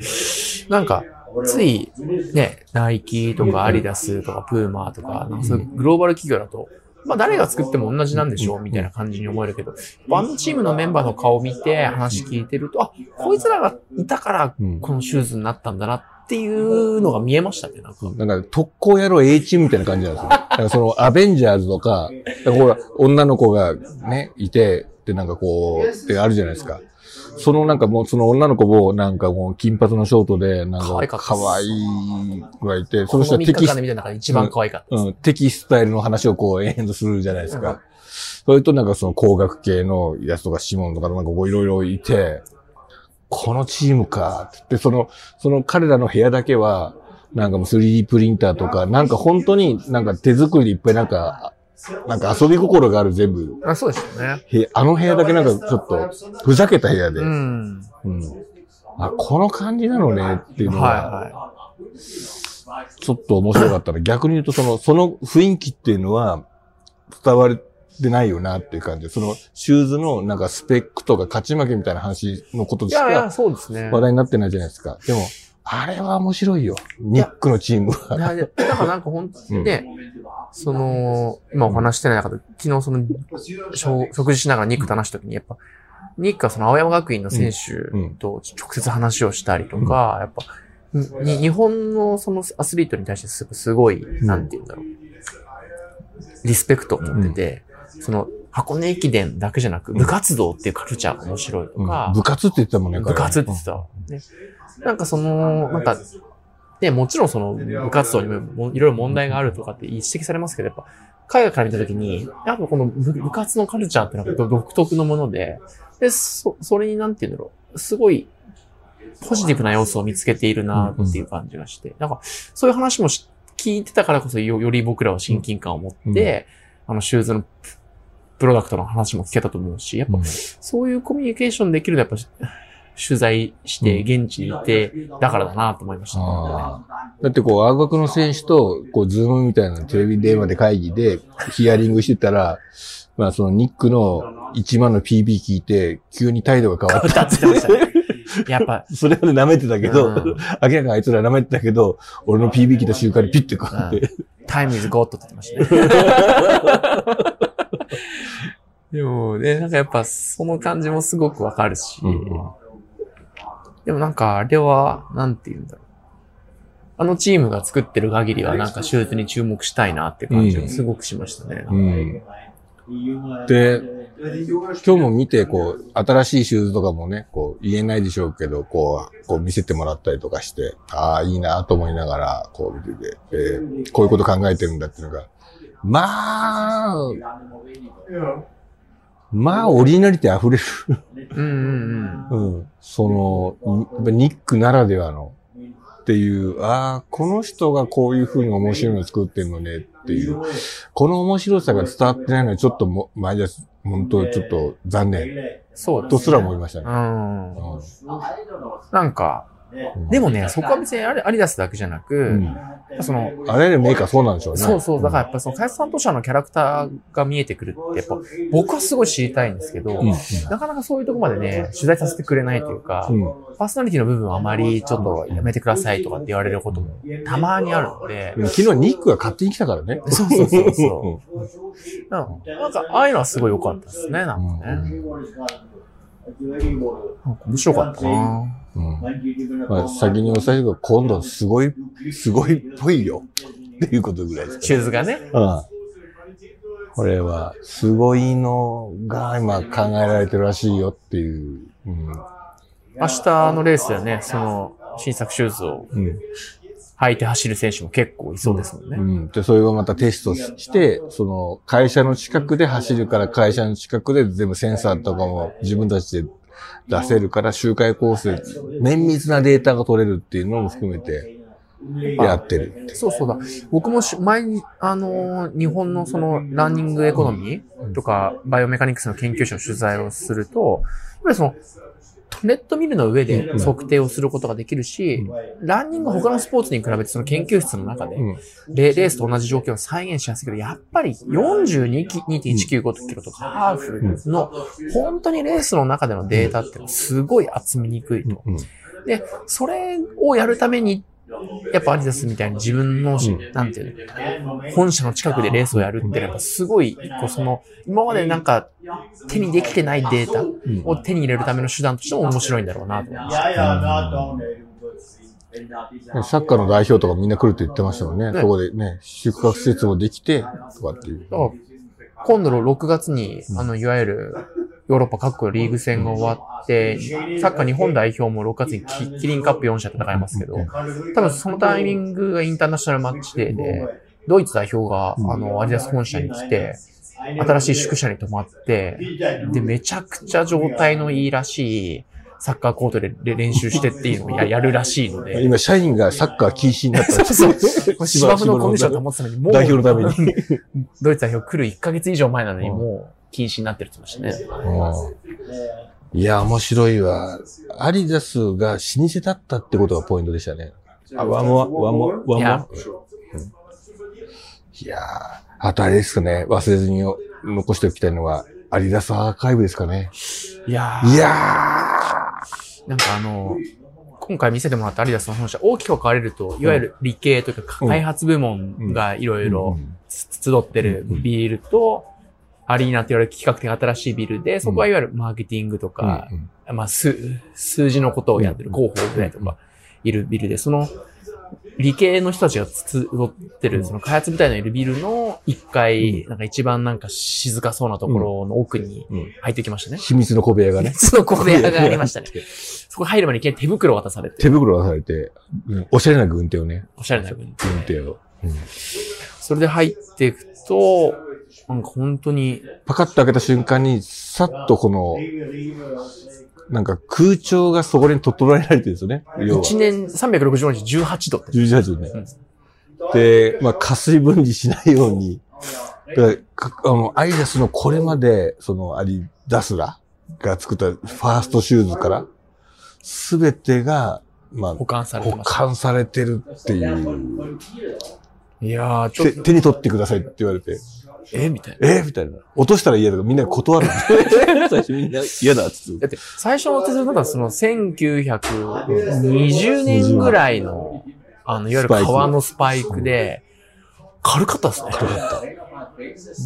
なんか、つい、ね、ナイキとかアリダスとかプーマとか、なんかそういうグローバル企業だと、まあ誰が作っても同じなんでしょうみたいな感じに思えるけど、あのチームのメンバーの顔を見て話聞いてると、あ、こいつらがいたからうんこのシューズになったんだなっていうのが見えましたね、なんか。なんか特攻野郎 A チームみたいな感じなんですよ。*laughs* だからそのアベンジャーズとか、だからほら、女の子がね、いて、でなんかこう、ってあるじゃないですか。そのなんかもうその女の子もなんかもう金髪のショートで、なん可愛か可愛い子がいて、そこの3の人はテキス日間で見た中で一番可愛かったです。うん、テキスタイルの話をこう延々とするじゃないですか。それとなんかその工学系のやつとかシモンとかなんかこういろいろいて、このチームかってその、その彼らの部屋だけは、なんかもう 3D プリンターとか、なんか本当になんか手作りでいっぱいなんか、なんか遊び心がある全部。あそうですよね。あの部屋だけなんかちょっと、ふざけた部屋で。ううん。ん。あ、この感じなのねっていうのが、はいはちょっと面白かったら、逆に言うとその、その雰囲気っていうのは伝わってないよなっていう感じで、そのシューズのなんかスペックとか勝ち負けみたいな話のことい。いしかそうですね。話題になってないじゃないですか。でも、あれは面白いよ。ニックのチームは。いやいやだからなんか本当うんにね、その、今お話してない中で、昨日その、食食事しながらニックと話した時に、やっぱ、ニックはその青山学院の選手と直接話をしたりとか、やっぱ、に日本のそのアスリートに対してすすごい、なんて言うんだろう。リスペクトを持ってて、その、箱根駅伝だけじゃなく、部活動っていうカルチャーが面白いとうんか、部活って言ってたもんね、部活って言ってた。ね。なんかその、なんか、ね、もちろんその部活動にももいろいろ問題があるとかって指摘されますけど、やっぱ、海外から見たときに、やっぱこの部部活のカルチャーってのは独特のもので、で、そ、それになんて言うんだろう、すごい、ポジティブな要素を見つけているなっていう感じがして、なんか、そういう話もし聞いてたからこそよ、より僕らは親近感を持って、あの、シューズのププロダクトの話も聞けたと思うし、やっぱうん。そういうコミュニケーションできるのはやっぱ、取材して、現地にいて、だからだなと思いましたね。あー。だってこう、青学の選手と、こう、ズームみたいなテレビ電話で会議でヒアリングしてたら、まあそのニックの1万の PB 聞いて、急に態度が変わったって言ってましたね。やっぱ、*laughs* それまで舐めてたけど、うん。明らかにあいつら舐めてたけど、俺の PB 来た瞬間にピッてこうやって、 Time is God って言ってましたね。*laughs* でもね、なんかやっぱその感じもすごくわかるし、うんうんでもなんかあれは、なんて言うんだろう。あのチームが作ってる限りはなんかシューズに注目したいなって感じがすごくしましたね。うん。で、今日も見て、こう、新しいシューズとかもね、こう、言えないでしょうけど、こう、こう見せてもらったりとかして、ああ、いいなと思いながら、こう見てて、えーこういうこと考えてるんだっていうのが、まあ、まあ、オリジナリティ溢れる。うんうんうん。うん。その、やっぱニックならではの。っていう、ああ、この人がこういう風に面白いの作ってんのねっていう、この面白さが伝わってないのはちょっとも、前です。本当ちょっと残念。そうです、とすら思いましたね。うん。うなんか、んでもね、そこは別にアリアリダスだけじゃなく、うんその、あれでメーカーそうなんでしょうね。そうそう、だからやっぱその開発担当者のキャラクターが見えてくるって、やっぱ僕はすごい知りたいんですけど、うん。なかなかそういうとこまでね、取材させてくれないというか、うん。パーソナリティの部分はあまりちょっとやめてくださいとかって言われることもたまにあるので、うん昨日ニックが勝手に来たからね。そうそうそうそう。*laughs* なんか、ああいうのはすごい良かったですね、なんかね。面白かったなうんまあ、先に押さえると、今度すごい、すごいっぽいよ。っていうことぐらいですかねシューズがね。うん。これは、すごいのが今考えられてるらしいよっていう。うん。明日のレースではね、その新作シューズをうん。履いて走る選手も結構いそうですもんね。うん。で、それをまたテストして、その、会社の近くで走るから、会社の近くで全部センサーとかも自分たちで出せるから、周回構成、綿密なデータが取れるっていうのも含めて、やってるって。そうそうだ。僕もし前に、あのー日本のそのランニングエコノミーとか、バイオメカニクスの研究者の取材をすると、やっぱりその、ネットミルの上で測定をすることができるし、ランニングは他のスポーツに比べてその研究室の中で、うん。レレースと同じ条件を再現しやすいけど、やっぱり42.195キロとかハーフの、本当にレースの中でのデータってすごい集めにくいと。うん。で、それをやるために、やっぱアディダスみたいに自分の、んなんていうの、本社の近くでレースをやるってやっぱすごい、一個その、今までなんか手にできてないデータを手に入れるための手段としても面白いんだろうなと思いました。サッカーの代表とかみんな来るって言ってましたもんね。ねそこでね、宿泊施設もできて、とかっていう。今度の6月に、あの、いわゆる、ヨーロッパ各国のリーグ戦が終わって、サッカー日本代表も6月にキキリンカップ4社戦いますけど、多分そのタイミングがインターナショナルマッチデーで、ドイツ代表が、あの、アディダス本社に来て、新しい宿舎に泊まって、で、めちゃくちゃ状態のいいらしい、サッカーコートでで練習してっていうのをや *laughs* やるらしいので、今、社員がサッカー禁止になった。そうそう *laughs* 芝生のコンディションを保つために、もう、代表のために。*laughs* ドイツ代表来る1ヶ月以上前なのに、うんもう禁止になってるって言ってましたね。うんいや、面白いわ。アリダスが老舗だったってことがポイントでしたね。あ、ワモ、ワモ、ワモ。いやうんいやーあとあれですかね、忘れずに残しておきたいのは、アリダスアーカイブですかね。いやいやなんかあの、今回見せてもらったアリダスの本社、大きく分かれると、いわゆる理系というか、うん開発部門がいろーいろ集ってるビルと、アリーナって言われる企画的新しいビルで、そこはいわゆるマーケティングとか、うんまあ、数、数字のことをやってる広報ぐらいとか、いるビルで、その、理系の人たちが集ってる、その開発部隊のいるビルの一階、なんか一番なんか静かそうなところの奥にうん。入ってきましたね。秘密の小部屋がね。その小部屋がありましたね。*laughs* そこ入る前にいきなり手袋を渡されて、手袋がされて、うん。おしゃれな軍手をね。おしゃれな軍軍手を。うん。それで入っていくと、なんか本当に、パカッと開けた瞬間に、さっとこの、なんか空調がそこに整えられてるんですよね。要は。1年365日18度って。18度ね。で、まあ、加水分離しないように。だかあの、アイダスのこれまで、その、アリダスラが作ったファーストシューズから、すべてが、まあ、保管されて保。管されてるっていう。いやー、ちょっと、手に取ってくださいって言われて、えみたいな。えみたいな。落としたら嫌だからみんな断る。*laughs* 最初みんな嫌だっつって。だって、最初の手数なんかその1920年ぐらいの、あの、いわゆる革のスパイクで、軽かったですね。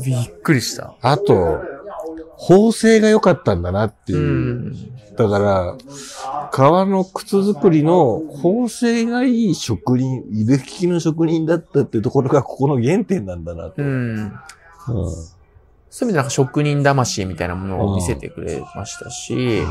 びっくりした。あと、縫製が良かったんだなっていうう。ん。だから、革の靴作りの縫製がいい職人、腕利きの職人だったっていうところがここの原点なんだなと。うん。うん。そういう意味でなんか職人魂みたいなものを見せてくれましたし、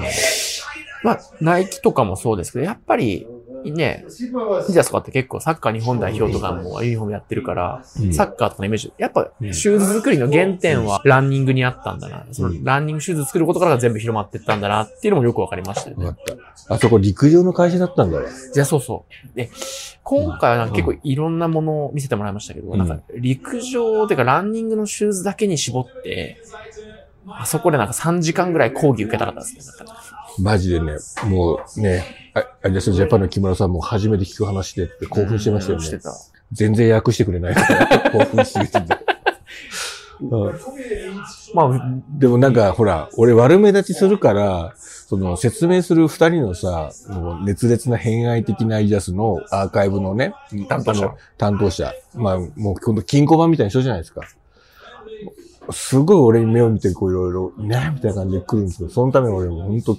まあ、ナイキとかもそうですけど、やっぱり、ね、ジャスとかって結構サッカー日本代表とかもユニフォームやってるから、うんサッカーとかのイメージ、やっぱシューズ作りの原点はランニングにあったんだな。そのランニングシューズ作ることから全部広まってったんだなっていうのもよくわかりましたよね。あそこ陸上の会社だったんだわ。じゃあそうそう。で、今回は結構いろんなものを見せてもらいましたけど、うんなんか陸上てかランニングのシューズだけに絞って、あそこでなんか3時間ぐらい講義受けたかったですね。マジでね、もうね、あアディダスジャパンの木村さんも初めて聞く話でって興奮してましたよねして。た。全然訳してくれないから、*laughs* 興奮してて。うんまあ、でもなんか、ほら、俺悪目立ちするから、その説明する二人のさ、もう熱烈な偏愛的なアイジャスのアーカイブのね、担当者担当者。まあ、もう今度金庫版みたいな人じゃないですか。すごい俺に目を見てこういろいろ、ね、みたいな感じで来るんですけど、そのために俺も本当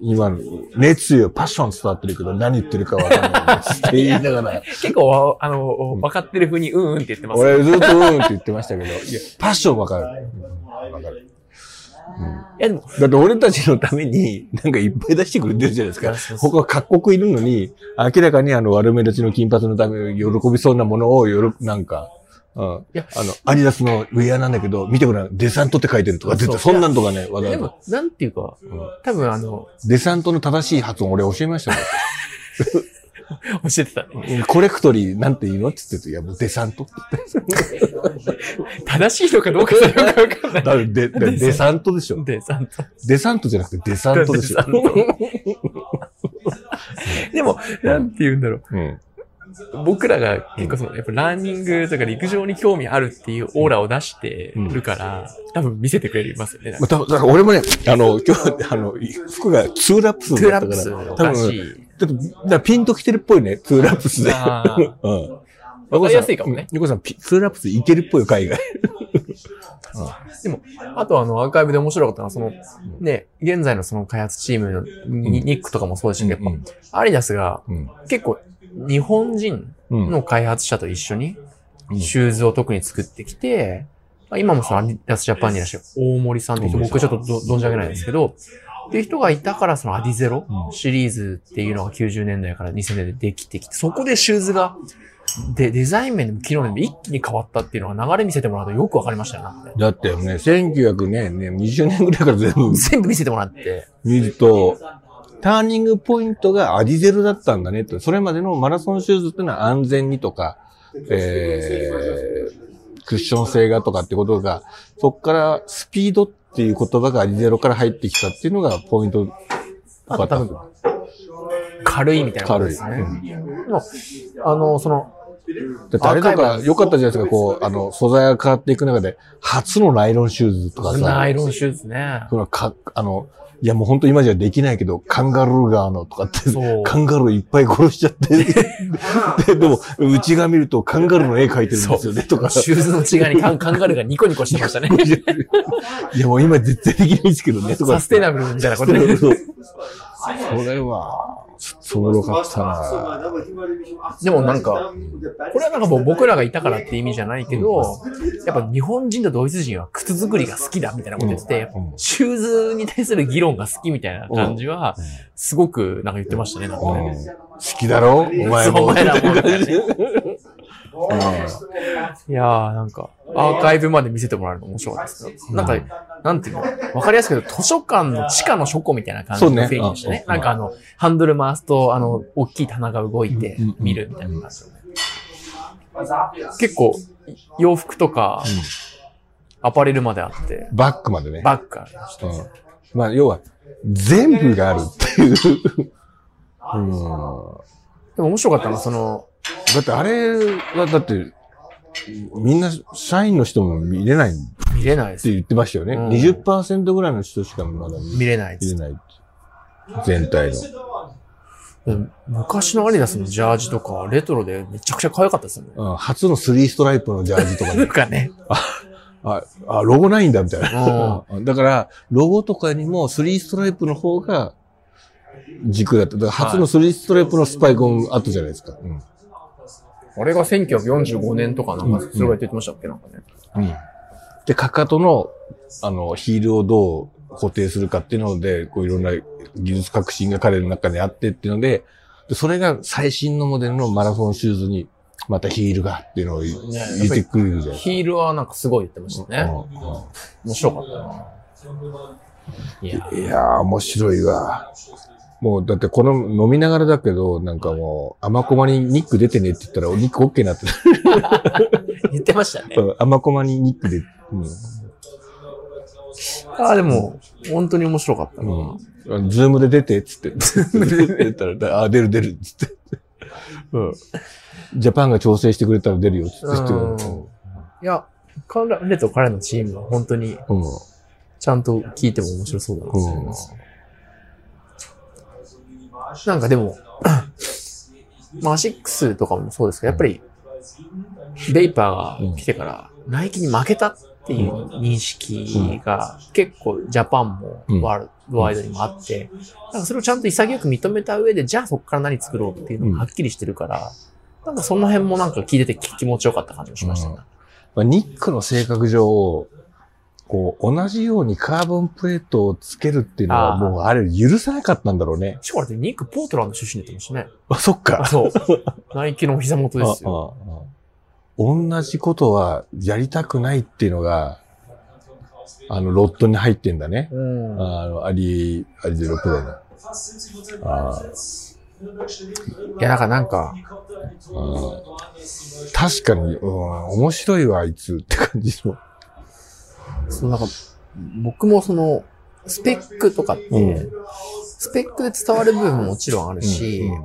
今の熱意、パッション伝わってるけど何言ってるかわかんないって言いながら、結構わ、あの、分かってる風にうんうんって言ってます。俺ずっとうんって言ってましたけど、いや、パッションわかる。うんわかる。いやでも、だって俺たちのために、なんかいっぱい出してくれてるじゃないですかそう。そう他各国いるのに、明らかにあの悪目立ちの金髪のために喜びそうなものをよろ、なんか、うん。いやあの、アディダスのウェアなんだけど、見てごらん、デサントって書いてるとか、絶対そんなんとかね、わざわざでも。、なんていうか、うん多分あの、デサントの正しい発音俺教えましたもん。教えてたね。コレクトリーなんて言うのって言ってて、いやもうデサントって正しいのかどうかわかんない。デデデサントでしょ。で、ちゃんと。デサントじゃなくてデサントでしょデサ。ントでも、なんて言うんだろう。うん。僕らが結構その、やっぱランニングとか陸上に興味あるっていうオーラを出してるから、多分見せてくれますよね。まあ、多分だから俺もね、あの、今日、あの、服がツーラップストゥーラップだったから、多分。ちょっと、だからピンと来てるっぽいね、ツーラップスで。うん。わかりやすいかもね。ニコさん、ピツーラップスいけるっぽいよ、海外。でも、あとあの、アーカイブで面白かったのは、その、ね、現在のその開発チームのニニックとかもそうですし、やっうんぱ、アリダスがうん。結構、日本人うん。の開発者と一緒に、うんシューズを特に作ってきて、まあ今もそのアディダスジャパンにいらっしゃる大森さんって人、僕ちょっとど存じ上げないんですけど、っていう人がいたからそのアディゼロうんシリーズっていうのが90年代から2000年代でできてきて、そこでシューズが、で、デザイン面でも機能面でも一気に変わったっていうのが流れ見せてもらうとよくわかりましたよね。だってね、1900年、ね、20年ぐらいから全部全部見せてもらって、見ると、ターニングポイントがアディゼロだったんだねと。それまでのマラソンシューズっていうのは安全にとか、えー、クッション性がとかってことが、そこからスピードっていう言葉がアディゼロから入ってきたっていうのがポイントあと多分、軽いみたいなことですね。軽いでも、あの、その、あれとか良かったじゃないですか、こう、あの、素材が変わっていく中で、初のナイロンシューズとかさ。ナイロンシューズね。それはか、あの、いやもう本当今じゃできないけど、カンガルーガーのとかって、カンガルーいっぱい殺しちゃって、*laughs* ででも、内側見るとカンガルーの絵描いてるんですよね、とか。シューズの違いにカンカンガルーがニコニコしてましたね。いやもう今絶対できないですけどね、とか。サステナブルみたいなことで。それは、ちょっとおもろかった。なでもなんか、これはなんかもう僕らがいたからって意味じゃないけど、やっぱ日本人とドイツ人は靴作りが好きだみたいなこと言ってて、うんシューズに対する議論が好きみたいな感じは、すごくなんか言ってましたね、なんかうん。ね。好きだろ？お前も。お前らもいやーなんか、アーカイブまで見せてもらえるの面白かったですけど、なんか、なんていうの？わかりやすく言うと図書館の地下の書庫みたいな感じの雰囲気でしたね。うんなんかあの、ハンドル回すと、あの、大きい棚が動いて見るみたいな感じで、結構、洋服とか、アパレルまであって、バックまでね。バッグがありました。うんまあ、要は、全部があるっていう。うん。でも面白かったのは、その、だってあれは、だって、みんな社員の人も見れないって見れないです。言ってましたよね。うん20%ぐらいの人しかまだ見れない。見れないって。全体の。昔のアディダスのジャージとか、レトロでめちゃくちゃ可愛かったですよね。うん初のスリーストライプのジャージとか *laughs* なんね。かね。あ、あ、ロゴないんだみたいな。*laughs* だから、ロゴとかにもスリーストライプの方が軸だった。だから初のスリーストライプのスパイクもあったじゃないですか。うんあれが1945年とかなんか、それが言ってましたっけなんかね。で、かかとの、あの、ヒールをどう固定するかっていうので、こういろんな技術革新が彼の中にあってっていうので、でそれが最新のモデルのマラソンシューズに、またヒールがっていうのを入れてくれるじゃないヒールはなんかすごい言ってましたね。うんうん面白かったな。いや、いやー、面白いわ。もう、だってこの飲みながらだけど、なんかもう、甘コマにニック出てねって言ったら、ニック OK になって *laughs* 言ってましたね。た。甘コマにニックで、うん。ああ、でも、本当に面白かったな。うん。ズームで出て、っつって。出たら、あ、出る出る、つって。うん。ジャパンが調整してくれたら出るよ、つってうんいや、彼と彼のチームは本当にうん。ちゃんと聞いても面白そうだなと思います。なんかでも、まあアシックスとかもそうですけど、やっぱり、ベイパーが来てから、ナイキに負けたっていう認識が結構ジャパンもうん。ワールドワイドにもあって、なんかそれをちゃんと潔く認めた上で、じゃあそこから何作ろうっていうのがはっきりしてるから、なんかその辺もなんか聞いてて気持ちよかった感じがしましたね。まあ、ニックの性格上、こう、同じようにカーボンプレートをつけるっていうのは、もうあれ許さなかったんだろうね。しかもだってニック・ポートランド出身だったもんしね。あ、そっか。そう。ナイキのお膝元ですよ。あああ同じことはやりたくないっていうのが、あの、ロットに入ってんだね。うん。あの、アリ、アリゼロプロの。あいや、だからなんか、あ確かに、うん、面白いわ、あいつって感じの。そのなんか、僕もその、スペックとかって、うんスペックで伝わる部分ももちろんあるし、うん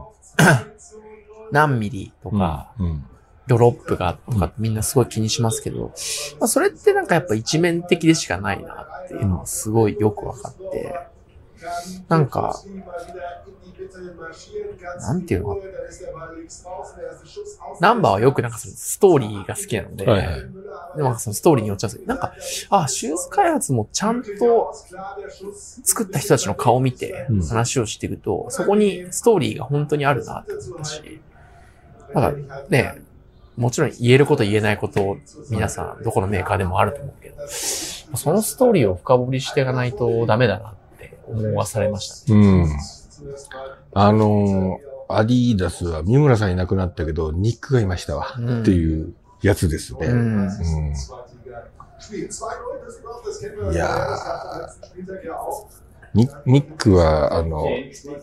*clears throat* 何ミリとか、うん。ドロップがとかってみんなすごい気にしますけど、まあ、それってなんかやっぱ一面的でしかないなっていうのがすごいよくわかって、なんか、なんていうの？かナンバーはよくなんかそのストーリーが好きなので、はいはい。でもそのストーリーによっちゃう。んですけど、なんか、あ、シューズ開発もちゃんと作った人たちの顔を見てうん。話をしていくと、そこにストーリーが本当にあるなって思ったし、なんかね、もちろん言えること言えないこと、皆さんどこのメーカーでもあると思うけど、そのストーリーを深掘りしていかないとダメだなって思わされましたね。うん。あのー、アディダスは三村さんいなくなったけど、ニックがいましたわ。うんっていうやつですね。うんうんいやニニックは、あの、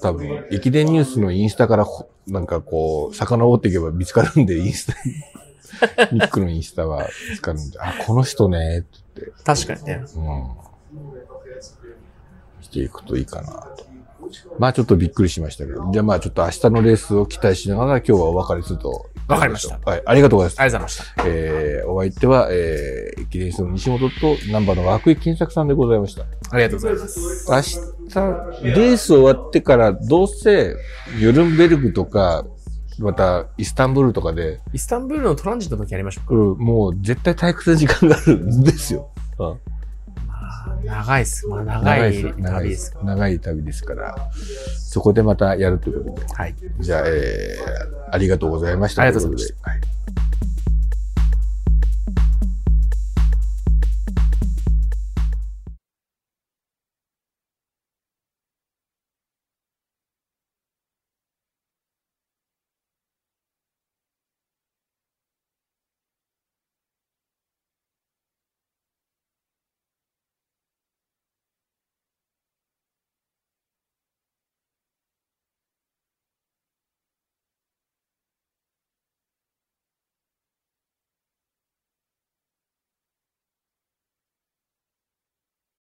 多分、駅伝ニュースのインスタからほ、なんかこう、遡っていけば見つかるんで、インスタに。*laughs* ニックのインスタは見つかるんで、あ、この人ね、って、確かにね。うん。していくといいかなと。まあちょっとびっくりしましたけど、じゃあまあちょっと明日のレースを期待しながら今日はお別れすると。わかりましたはい、ありがとうございます。ありがとうございました。えー、お相手は、えー、駅伝室の西本とナンバーの涌井金作さんでございました。ありがとうございます。明日、レース終わってから、どうせ、ユルンベルグとか、また、イスタンブールとかで、イスタンブールのトランジットの時やりましょうか。うんもう絶対退屈な時間があるんですよ。うんまあ、長いっす。まあ、長い旅ですか長い旅ですから、そこでまたやるということで。ら。はい。じゃあ、えー、ありがとうございました。ありがとうございました。はい